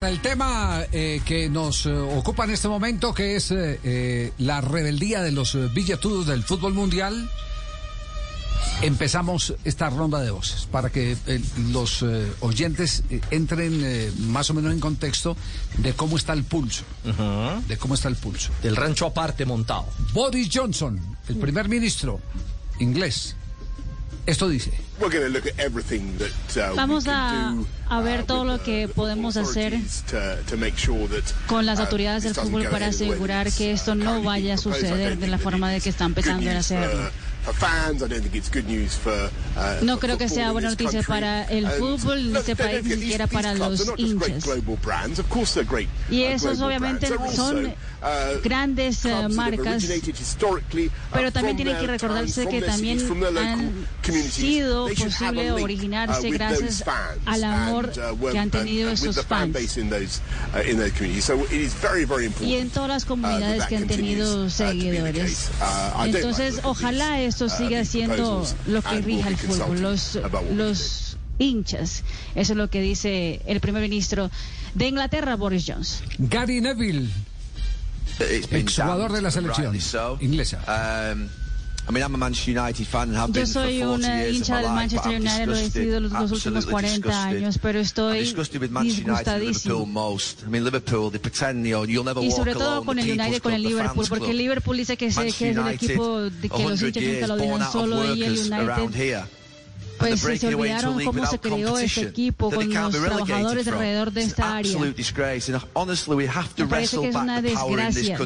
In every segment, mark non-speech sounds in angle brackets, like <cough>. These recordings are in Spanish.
El tema eh, que nos eh, ocupa en este momento, que es eh, la rebeldía de los billetudos del fútbol mundial, empezamos esta ronda de voces para que los oyentes entren más o menos en contexto de cómo está el pulso, de cómo está el pulso. Del rancho aparte montado. Boris Johnson, el primer ministro inglés, esto dice. We're going to look at everything that, uh, Vamos we a- can do, a ver uh, todo with lo the- que podemos hacer authorities to- to make sure that, con las uh, autoridades del this doesn't fútbol para ahead the way asegurar it's, que esto no vaya a suceder de la forma de que están empezando a hacerlo. For fans. I don't think it's good news for, uh, No creo que sea buena noticia para el And fútbol look, este país, ni siquiera para los hinchas. global brands. Of course they're great, Y uh, esos obviamente son uh, grandes, have marcas, uh, Pero también tienen que recordarse que también han sido posible originarse uh, gracias al amor uh, que han tenido esos fans. uh, y en todas las uh, comunidades que han tenido uh, seguidores. Uh, Entonces, ojalá these, esto siga these siendo lo que rija el fútbol, los, los hinchas. Eso es lo que dice el primer ministro de Inglaterra, Boris Johnson. Gary Neville, been exjugador de la selección inglesa. I mean, I'm a Manchester United fan and have Yo soy 40 una hincha del Manchester United, lo he sido los, los últimos absolutely 40 disgusted. años, pero estoy disgustadísimo. most. I mean, Liverpool, they pretend, you know, you'll never Y walk sobre todo con el United, con el Liverpool, porque el. Liverpool dice que, se, que es el equipo de que los 100 hinchas nunca lo of solo y el United pues se olvidaron league cómo se creó este competition, equipo con los trabajadores from. alrededor de esta área. absolute disgrace. And honestly, we have to Me parece que es una desgracia.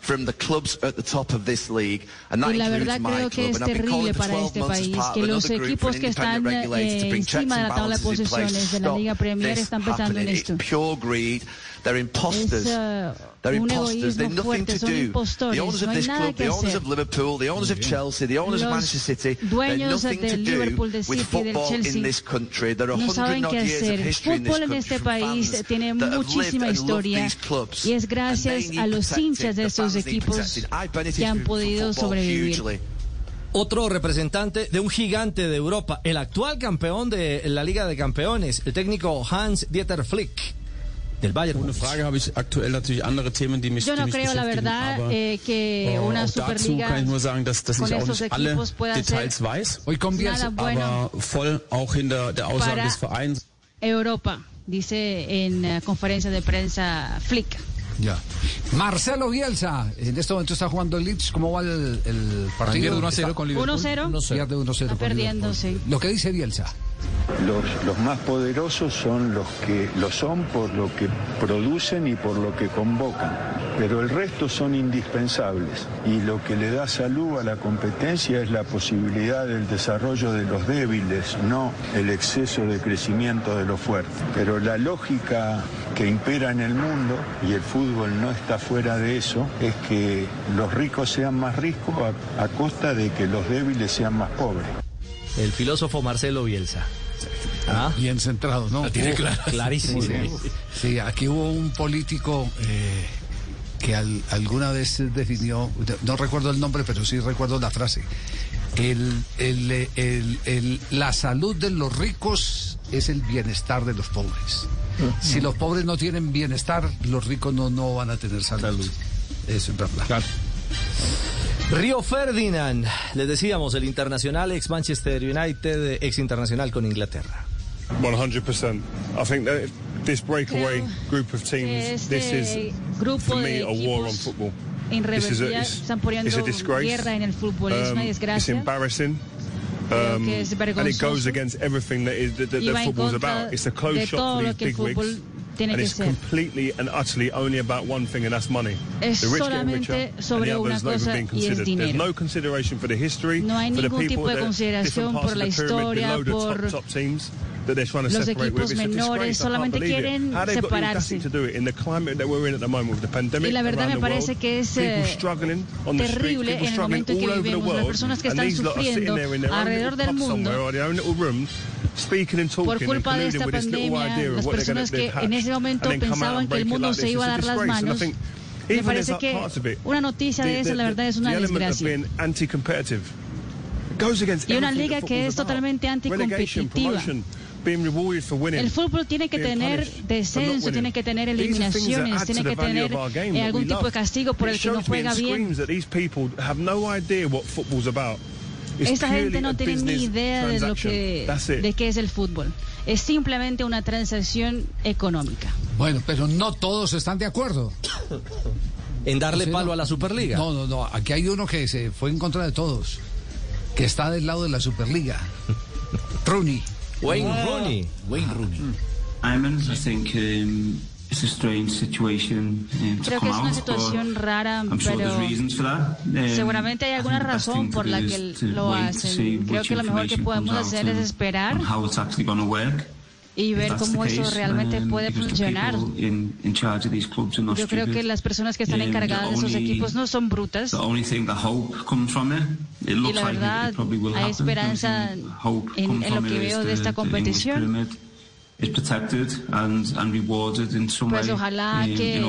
Country from the clubs at the top of this league. And that Y la includes verdad my creo que club. es And I've been terrible calling for para 12 este país que los another group equipos que están eh, bring checks encima de and la tabla de posiciones de la Liga Premier this están pensando en happening. esto. It's pure greed. They're imposters. Es, uh, They're un egoísmo nothing fuerte, to son do. impostores, The owners no of hay this nada club, que hacer. of Liverpool, the owners of Chelsea, the owners of Los Manchester City, they're dueños nothing del to Liverpool, do del with City, del football in Chelsea. this country. There are No saben 100 qué odd years of hacer. history in this Fútbol en country este país tiene muchísima historia these clubs. y es And gracias a los hinchas de estos need equipos que han podido sobrevivir. Otro representante de un gigante de Europa, el actual campeón de la Liga de Campeones, el técnico Hans Dieter Flick del Bayern. Yo no creo, la verdad, eh, que äh, una Superliga con alle equipos pueda ser nada bueno Para-. Europa, dice en eh, conferencia de prensa Flick. Ya. Marcelo Bielsa, en este momento está jugando el Leeds. ¿Cómo va el, el partido? Está- 1-0. 1-0. Pierde 1-0 Está con perdiendo, Liverpool. sí. Lo que dice Bielsa. Los, los más poderosos son los que lo son por lo que producen y por lo que convocan, pero el resto son indispensables y lo que le da salud a la competencia es la posibilidad del desarrollo de los débiles, no el exceso de crecimiento de los fuertes. Pero la lógica que impera en el mundo, y el fútbol no está fuera de eso, es que los ricos sean más ricos a, a costa de que los débiles sean más pobres. El filósofo Marcelo Bielsa. Ah, Bien centrado, ¿no? tiene Uf, clarísimo. Sí, sí, aquí hubo un político eh, que al- alguna vez definió, no recuerdo el nombre, pero sí recuerdo la frase. El, el, el- el- la salud de los ricos es el bienestar de los pobres. Si los pobres no tienen bienestar, los ricos no, no van a tener salud. Eso es verdad. Río Ferdinand, les decíamos, el internacional ex Manchester United, ex internacional con Inglaterra. 100%. I think that this breakaway group of teams, this is, for me, a war on football. This is a, it's, it's a disgrace. guerra en el fútbol, es Um, it's embarrassing. Um, and it goes against everything that, is, that, that, that football's about. It's a de closed shop for these big wigs. And it's ser. completely and utterly only about one thing, and that's money. Es the rich getting richer, and the others not even being considered. There's no consideration for the history, No for the people, tipo de the consideración different parts por of the pyramid historia, below the por top, top teams los equipos menores, solamente quieren separarse. Y la verdad me parece que es eh, terrible en el momento en que vivimos. Las personas que están sufriendo alrededor del mundo por culpa de esta pandemia, las personas que en ese momento pensaban que el mundo se iba a dar las manos, me parece que una noticia de esa, la verdad, es una desgracia. Y una liga que es totalmente anticompetitiva. El fútbol tiene que tener descenso, tiene que tener eliminaciones, tiene que tener eh, algún tipo de castigo por el que no juega bien. Esta gente no tiene ni idea de lo que de qué es el fútbol. Es simplemente una transacción económica. Bueno, pero no todos están de acuerdo. en darle palo a la Superliga. No, no, no. Aquí hay uno que se fue en contra de todos, que está del lado de la Superliga. Rooney. Wayne Rooney. Wayne Rooney. I think um, it's a strange situation. Um, Creo que es una situación rara, pero um, seguramente hay alguna razón por la que lo hacen. Creo que lo mejor que podemos hacer es esperar y ver cómo eso realmente puede funcionar. Yo creo que las personas que están encargadas de esos equipos no son brutas. Y la verdad, hay esperanza en, en lo que veo de esta competición. Pues ojalá que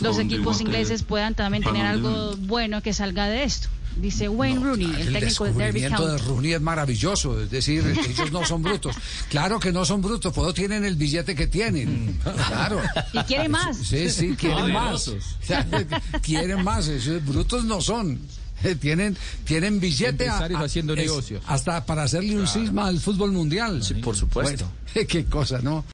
los equipos ingleses puedan también tener algo bueno que salga de esto. Dice Wayne Rooney, el, técnico del Derby County. de Rooney es maravilloso, es decir, <laughs> ellos no son brutos. Claro que no son brutos, pues tienen el billete que tienen. Claro. Y quieren más. Sí, sí, quieren más. <laughs> quieren más, brutos no son. Tienen, tienen billete haciendo negocios. hasta para hacerle un cisma al fútbol mundial. Sí, por supuesto. <laughs> qué cosa, ¿no?